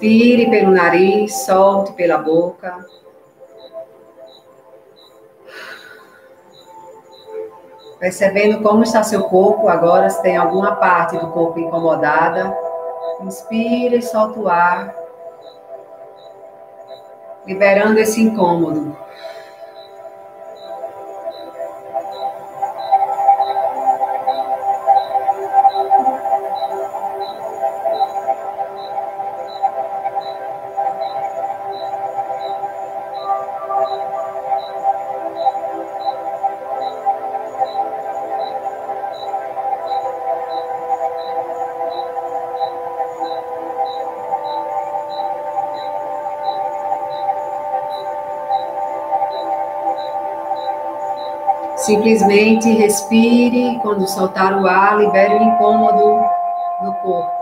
Inspire pelo nariz, solte pela boca. Percebendo como está seu corpo agora, se tem alguma parte do corpo incomodada. Inspire e solta o ar, liberando esse incômodo. Simplesmente respire, quando soltar o ar, libere o incômodo no corpo.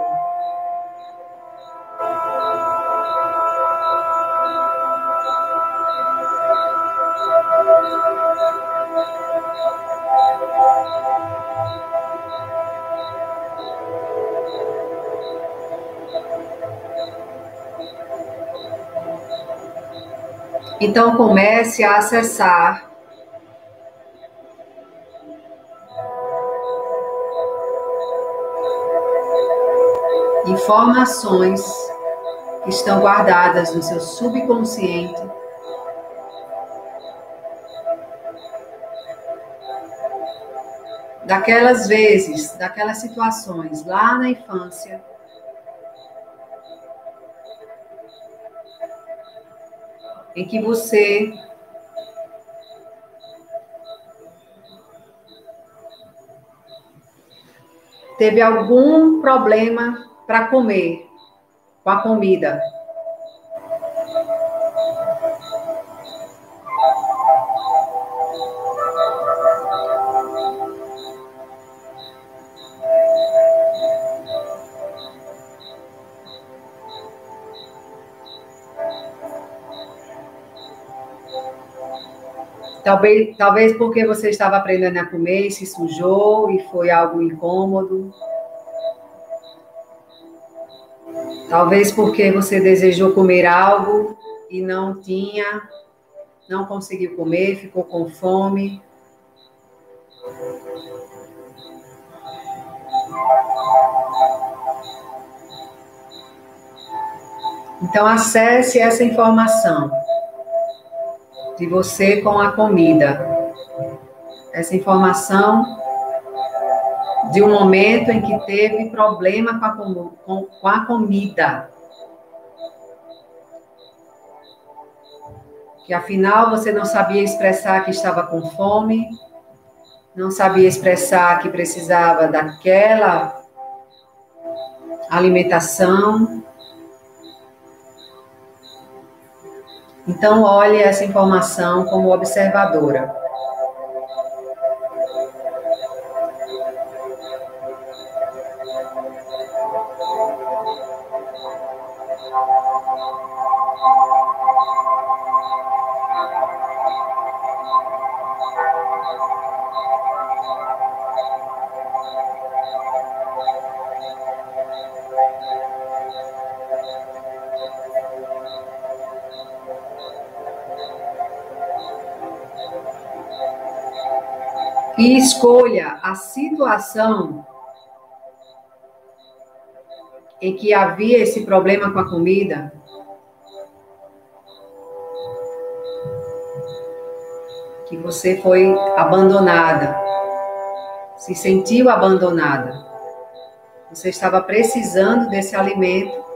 Então comece a acessar informações que estão guardadas no seu subconsciente. Daquelas vezes, daquelas situações lá na infância, em que você teve algum problema para comer, com a comida. Talvez, talvez porque você estava aprendendo a comer se sujou e foi algo incômodo. Talvez porque você desejou comer algo e não tinha, não conseguiu comer, ficou com fome. Então, acesse essa informação de você com a comida. Essa informação de um momento em que teve problema com a, com, com a comida. Que afinal você não sabia expressar que estava com fome, não sabia expressar que precisava daquela alimentação. Então, olhe essa informação como observadora. E escolha a situação em que havia esse problema com a comida, que você foi abandonada, se sentiu abandonada, você estava precisando desse alimento.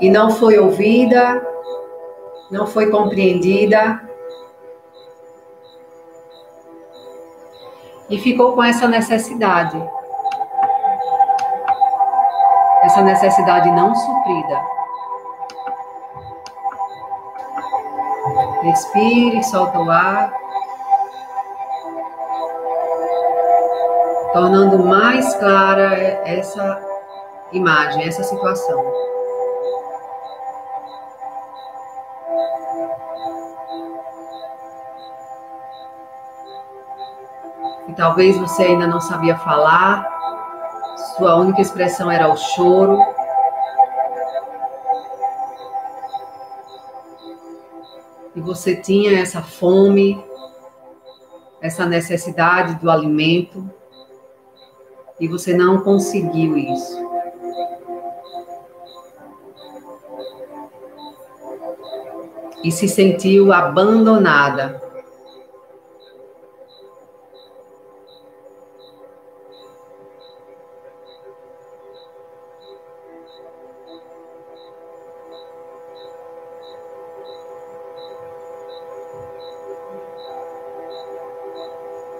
E não foi ouvida, não foi compreendida e ficou com essa necessidade. Essa necessidade não suprida. Respire, solta o ar. Tornando mais clara essa imagem, essa situação. E talvez você ainda não sabia falar sua única expressão era o choro. E você tinha essa fome, essa necessidade do alimento, e você não conseguiu isso. E se sentiu abandonada.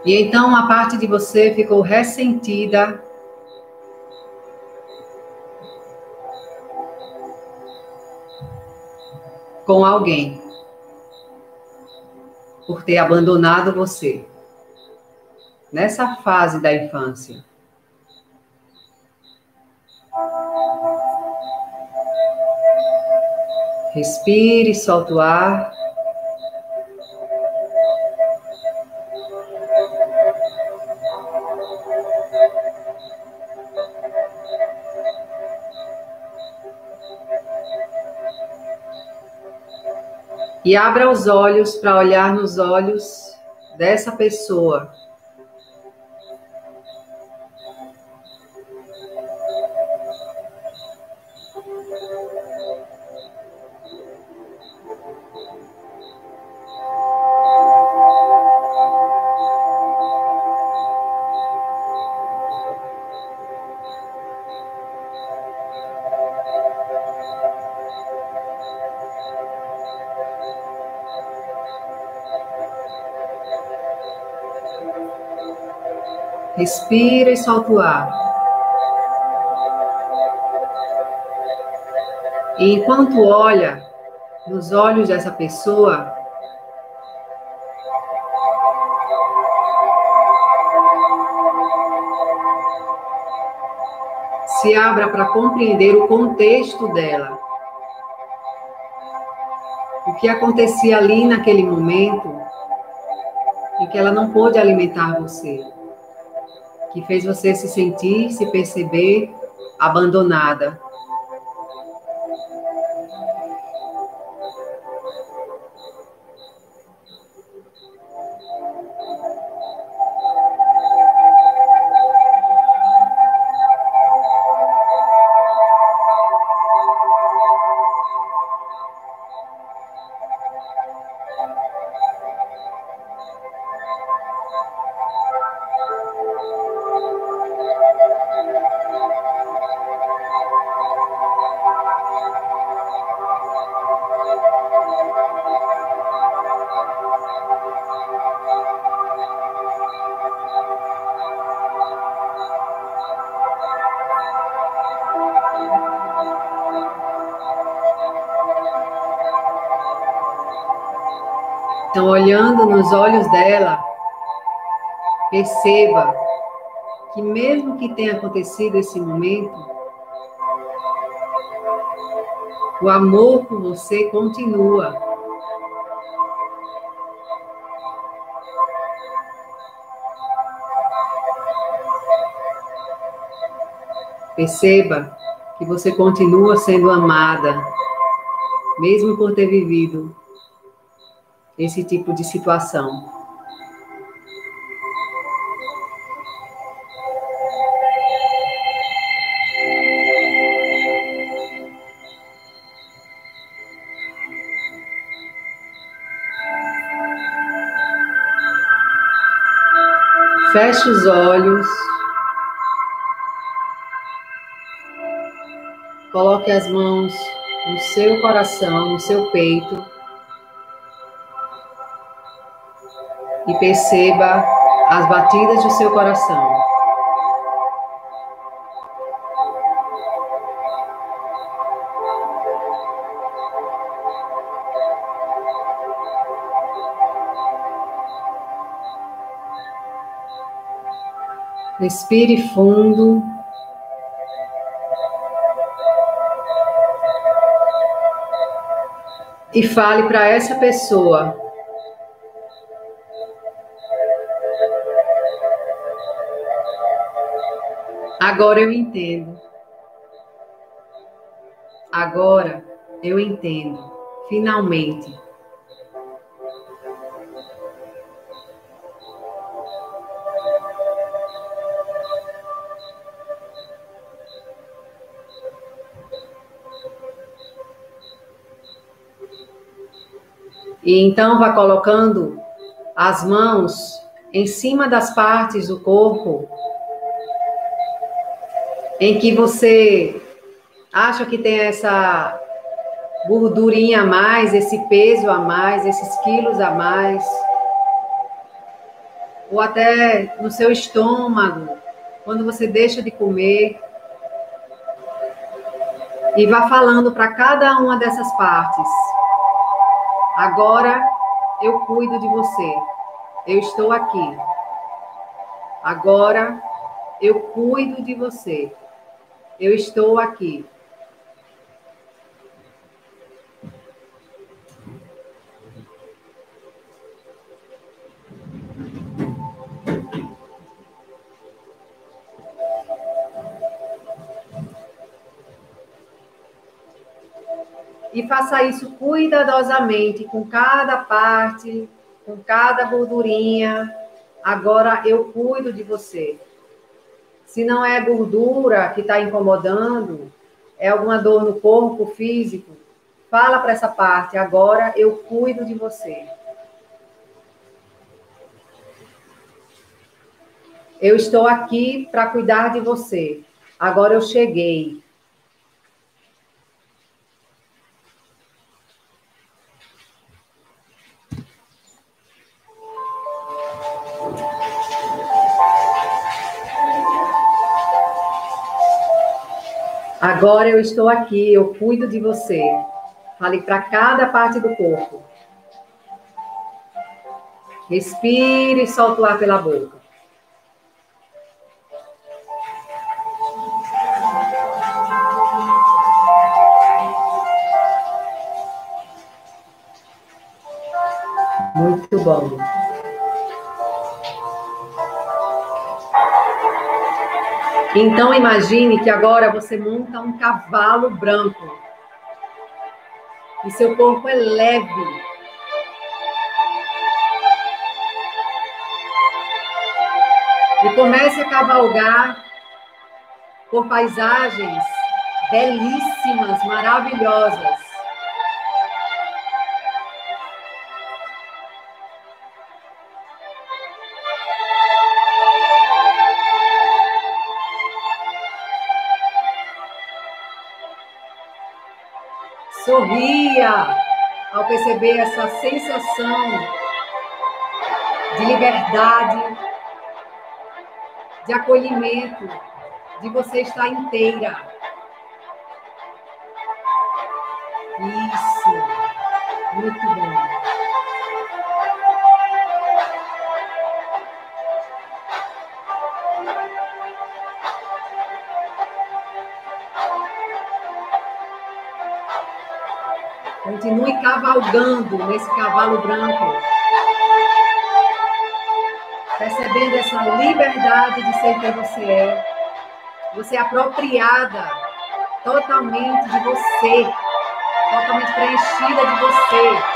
E então uma parte de você ficou ressentida com alguém por ter abandonado você nessa fase da infância. Respire, solta o ar. E abra os olhos para olhar nos olhos dessa pessoa. Respira e solta o ar. E enquanto olha nos olhos dessa pessoa, se abra para compreender o contexto dela. O que acontecia ali naquele momento e que ela não pôde alimentar você que fez você se sentir, se perceber abandonada. Então, olhando nos olhos dela, perceba que, mesmo que tenha acontecido esse momento, o amor por você continua. Perceba que você continua sendo amada, mesmo por ter vivido esse tipo de situação. Feche os olhos. Coloque as mãos no seu coração, no seu peito. Perceba as batidas do seu coração. Respire fundo. E fale para essa pessoa Agora eu entendo. Agora eu entendo. Finalmente. E então vá colocando as mãos em cima das partes do corpo em que você acha que tem essa gordurinha a mais, esse peso a mais, esses quilos a mais, ou até no seu estômago, quando você deixa de comer, e vá falando para cada uma dessas partes. Agora eu cuido de você. Eu estou aqui. Agora eu cuido de você. Eu estou aqui. E faça isso cuidadosamente com cada parte, com cada gordurinha. Agora eu cuido de você. Se não é gordura que está incomodando, é alguma dor no corpo físico, fala para essa parte. Agora eu cuido de você. Eu estou aqui para cuidar de você. Agora eu cheguei. Agora eu estou aqui, eu cuido de você. Fale para cada parte do corpo. Respire e solte o ar pela boca. Muito bom. Então imagine que agora você monta um cavalo branco. E seu corpo é leve. E comece a cavalgar por paisagens belíssimas, maravilhosas. Sorria ao perceber essa sensação de liberdade, de acolhimento, de você estar inteira. Isso, muito bom. Cavalgando nesse cavalo branco. Percebendo essa liberdade de ser quem você é. Você é apropriada totalmente de você. Totalmente preenchida de você.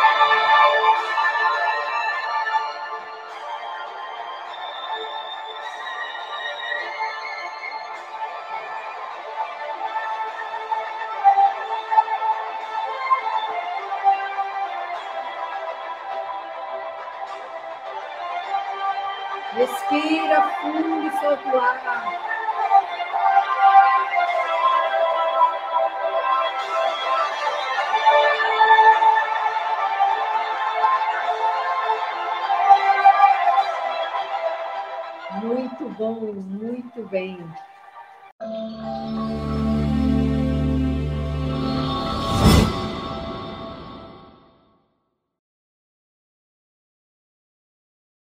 Fundo e solta ar. Muito bom, muito bem.